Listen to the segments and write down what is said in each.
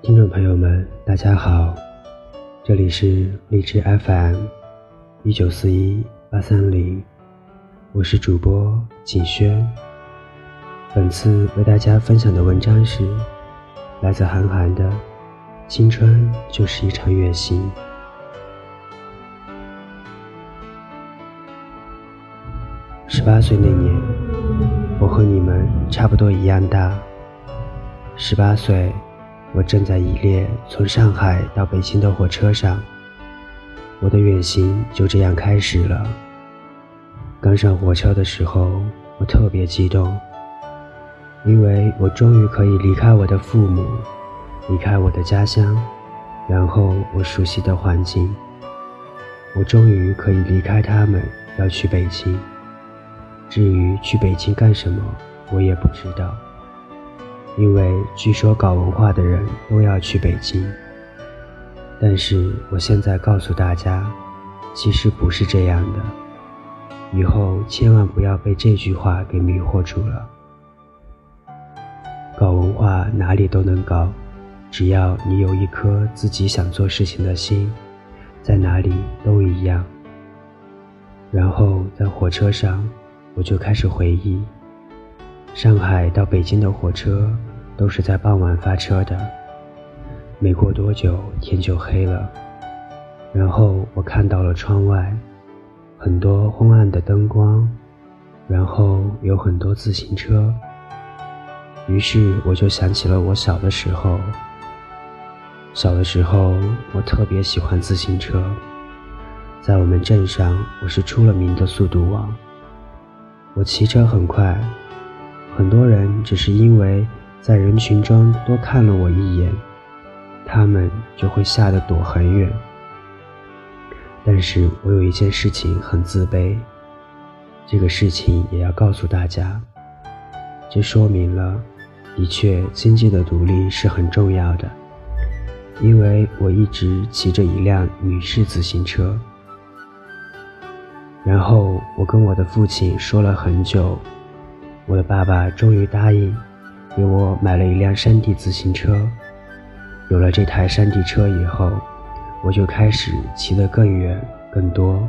听众朋友们，大家好，这里是荔枝 FM 一九四一八三零，我是主播景轩。本次为大家分享的文章是来自韩寒的《青春就是一场远行》。十八岁那年，我和你们差不多一样大。十八岁，我正在一列从上海到北京的火车上，我的远行就这样开始了。刚上火车的时候，我特别激动，因为我终于可以离开我的父母，离开我的家乡，然后我熟悉的环境，我终于可以离开他们，要去北京。至于去北京干什么，我也不知道，因为据说搞文化的人都要去北京。但是我现在告诉大家，其实不是这样的。以后千万不要被这句话给迷惑住了。搞文化哪里都能搞，只要你有一颗自己想做事情的心，在哪里都一样。然后在火车上。我就开始回忆，上海到北京的火车都是在傍晚发车的。没过多久，天就黑了。然后我看到了窗外很多昏暗的灯光，然后有很多自行车。于是我就想起了我小的时候。小的时候，我特别喜欢自行车，在我们镇上，我是出了名的速度王。我骑车很快，很多人只是因为在人群中多看了我一眼，他们就会吓得躲很远。但是我有一件事情很自卑，这个事情也要告诉大家，这说明了，的确经济的独立是很重要的，因为我一直骑着一辆女士自行车。然后我跟我的父亲说了很久，我的爸爸终于答应给我买了一辆山地自行车。有了这台山地车以后，我就开始骑得更远更多，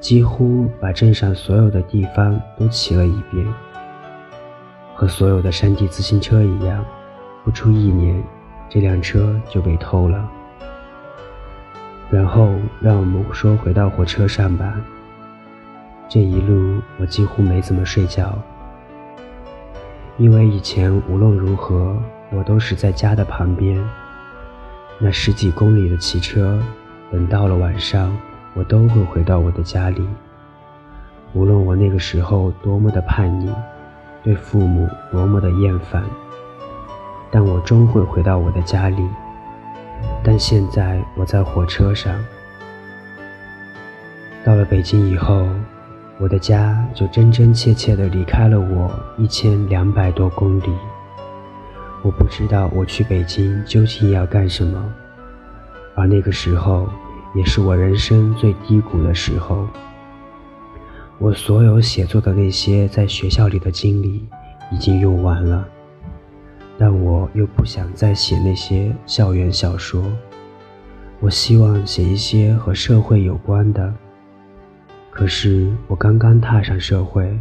几乎把镇上所有的地方都骑了一遍。和所有的山地自行车一样，不出一年，这辆车就被偷了。然后让我们说回到火车上吧。这一路我几乎没怎么睡觉，因为以前无论如何我都是在家的旁边。那十几公里的骑车，等到了晚上，我都会回到我的家里。无论我那个时候多么的叛逆，对父母多么的厌烦，但我终会回到我的家里。但现在我在火车上，到了北京以后，我的家就真真切切地离开了我一千两百多公里。我不知道我去北京究竟要干什么，而那个时候也是我人生最低谷的时候。我所有写作的那些在学校里的经历已经用完了。但我又不想再写那些校园小说，我希望写一些和社会有关的。可是我刚刚踏上社会，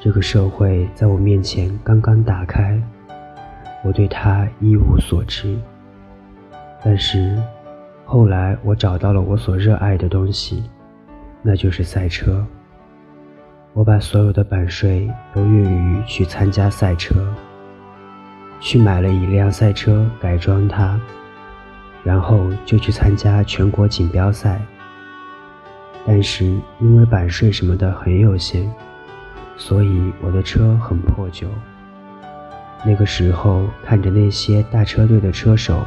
这个社会在我面前刚刚打开，我对它一无所知。但是后来我找到了我所热爱的东西，那就是赛车。我把所有的版税都用于去参加赛车。去买了一辆赛车，改装它，然后就去参加全国锦标赛。但是因为版税什么的很有限，所以我的车很破旧。那个时候看着那些大车队的车手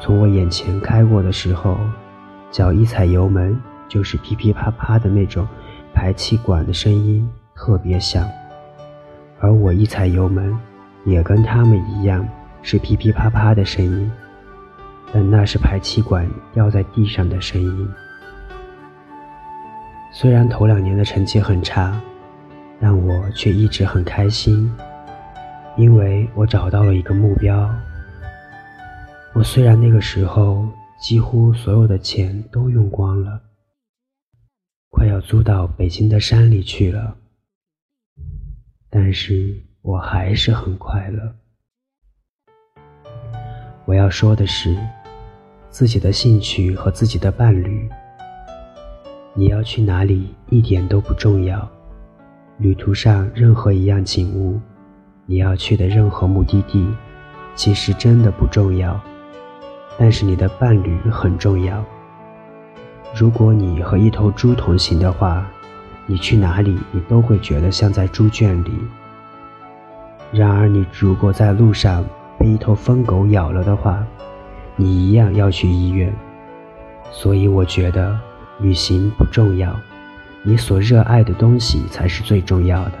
从我眼前开过的时候，脚一踩油门就是噼噼啪啪的那种排气管的声音，特别响。而我一踩油门。也跟他们一样是噼噼啪啪的声音，但那是排气管掉在地上的声音。虽然头两年的成绩很差，但我却一直很开心，因为我找到了一个目标，我虽然那个时候几乎所有的钱都用光了，快要租到北京的山里去了，但是我还是很快乐。我要说的是，自己的兴趣和自己的伴侣。你要去哪里一点都不重要，旅途上任何一样景物，你要去的任何目的地，其实真的不重要。但是你的伴侣很重要。如果你和一头猪同行的话，你去哪里你都会觉得像在猪圈里。然而你如果在路上被一头疯狗咬了的话，你一样要去医院。所以我觉得。旅行不重要，你所热爱的东西才是最重要的。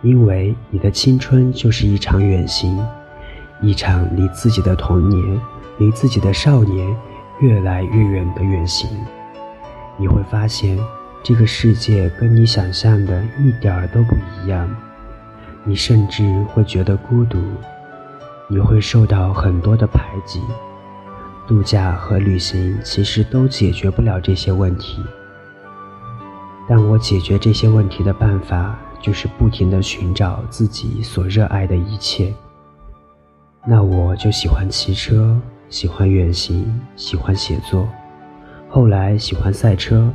因为你的青春就是一场远行，一场离自己的童年、离自己的少年越来越远的远行。你会发现，这个世界跟你想象的一点儿都不一样。你甚至会觉得孤独，你会受到很多的排挤。度假和旅行其实都解决不了这些问题，但我解决这些问题的办法就是不停地寻找自己所热爱的一切。那我就喜欢骑车，喜欢远行，喜欢写作，后来喜欢赛车。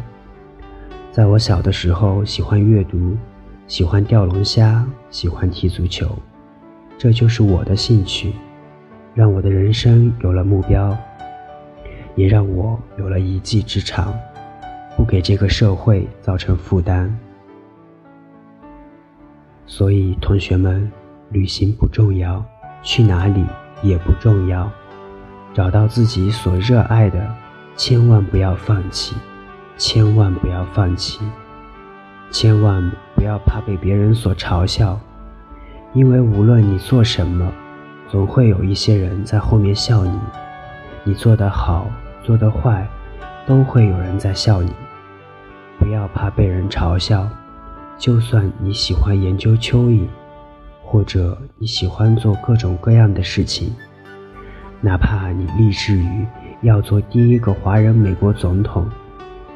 在我小的时候，喜欢阅读，喜欢钓龙虾，喜欢踢足球，这就是我的兴趣，让我的人生有了目标。也让我有了一技之长，不给这个社会造成负担。所以，同学们，旅行不重要，去哪里也不重要，找到自己所热爱的，千万不要放弃，千万不要放弃，千万不要怕被别人所嘲笑，因为无论你做什么，总会有一些人在后面笑你。你做得好，做得坏，都会有人在笑你。不要怕被人嘲笑，就算你喜欢研究蚯蚓，或者你喜欢做各种各样的事情，哪怕你立志于要做第一个华人美国总统，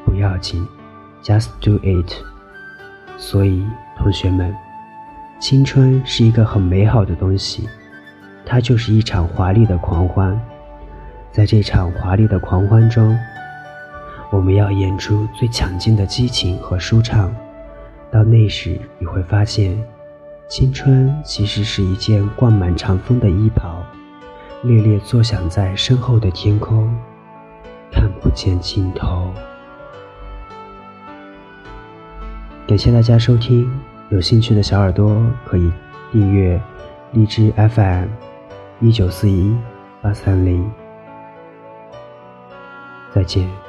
不要紧，just do it。所以，同学们，青春是一个很美好的东西，它就是一场华丽的狂欢。在这场华丽的狂欢中，我们要演出最强劲的激情和舒畅。到那时，你会发现，青春其实是一件灌满长风的衣袍，猎猎作响在身后的天空，看不见尽头。感谢大家收听，有兴趣的小耳朵可以订阅荔枝 FM 一九四一八三零。再见。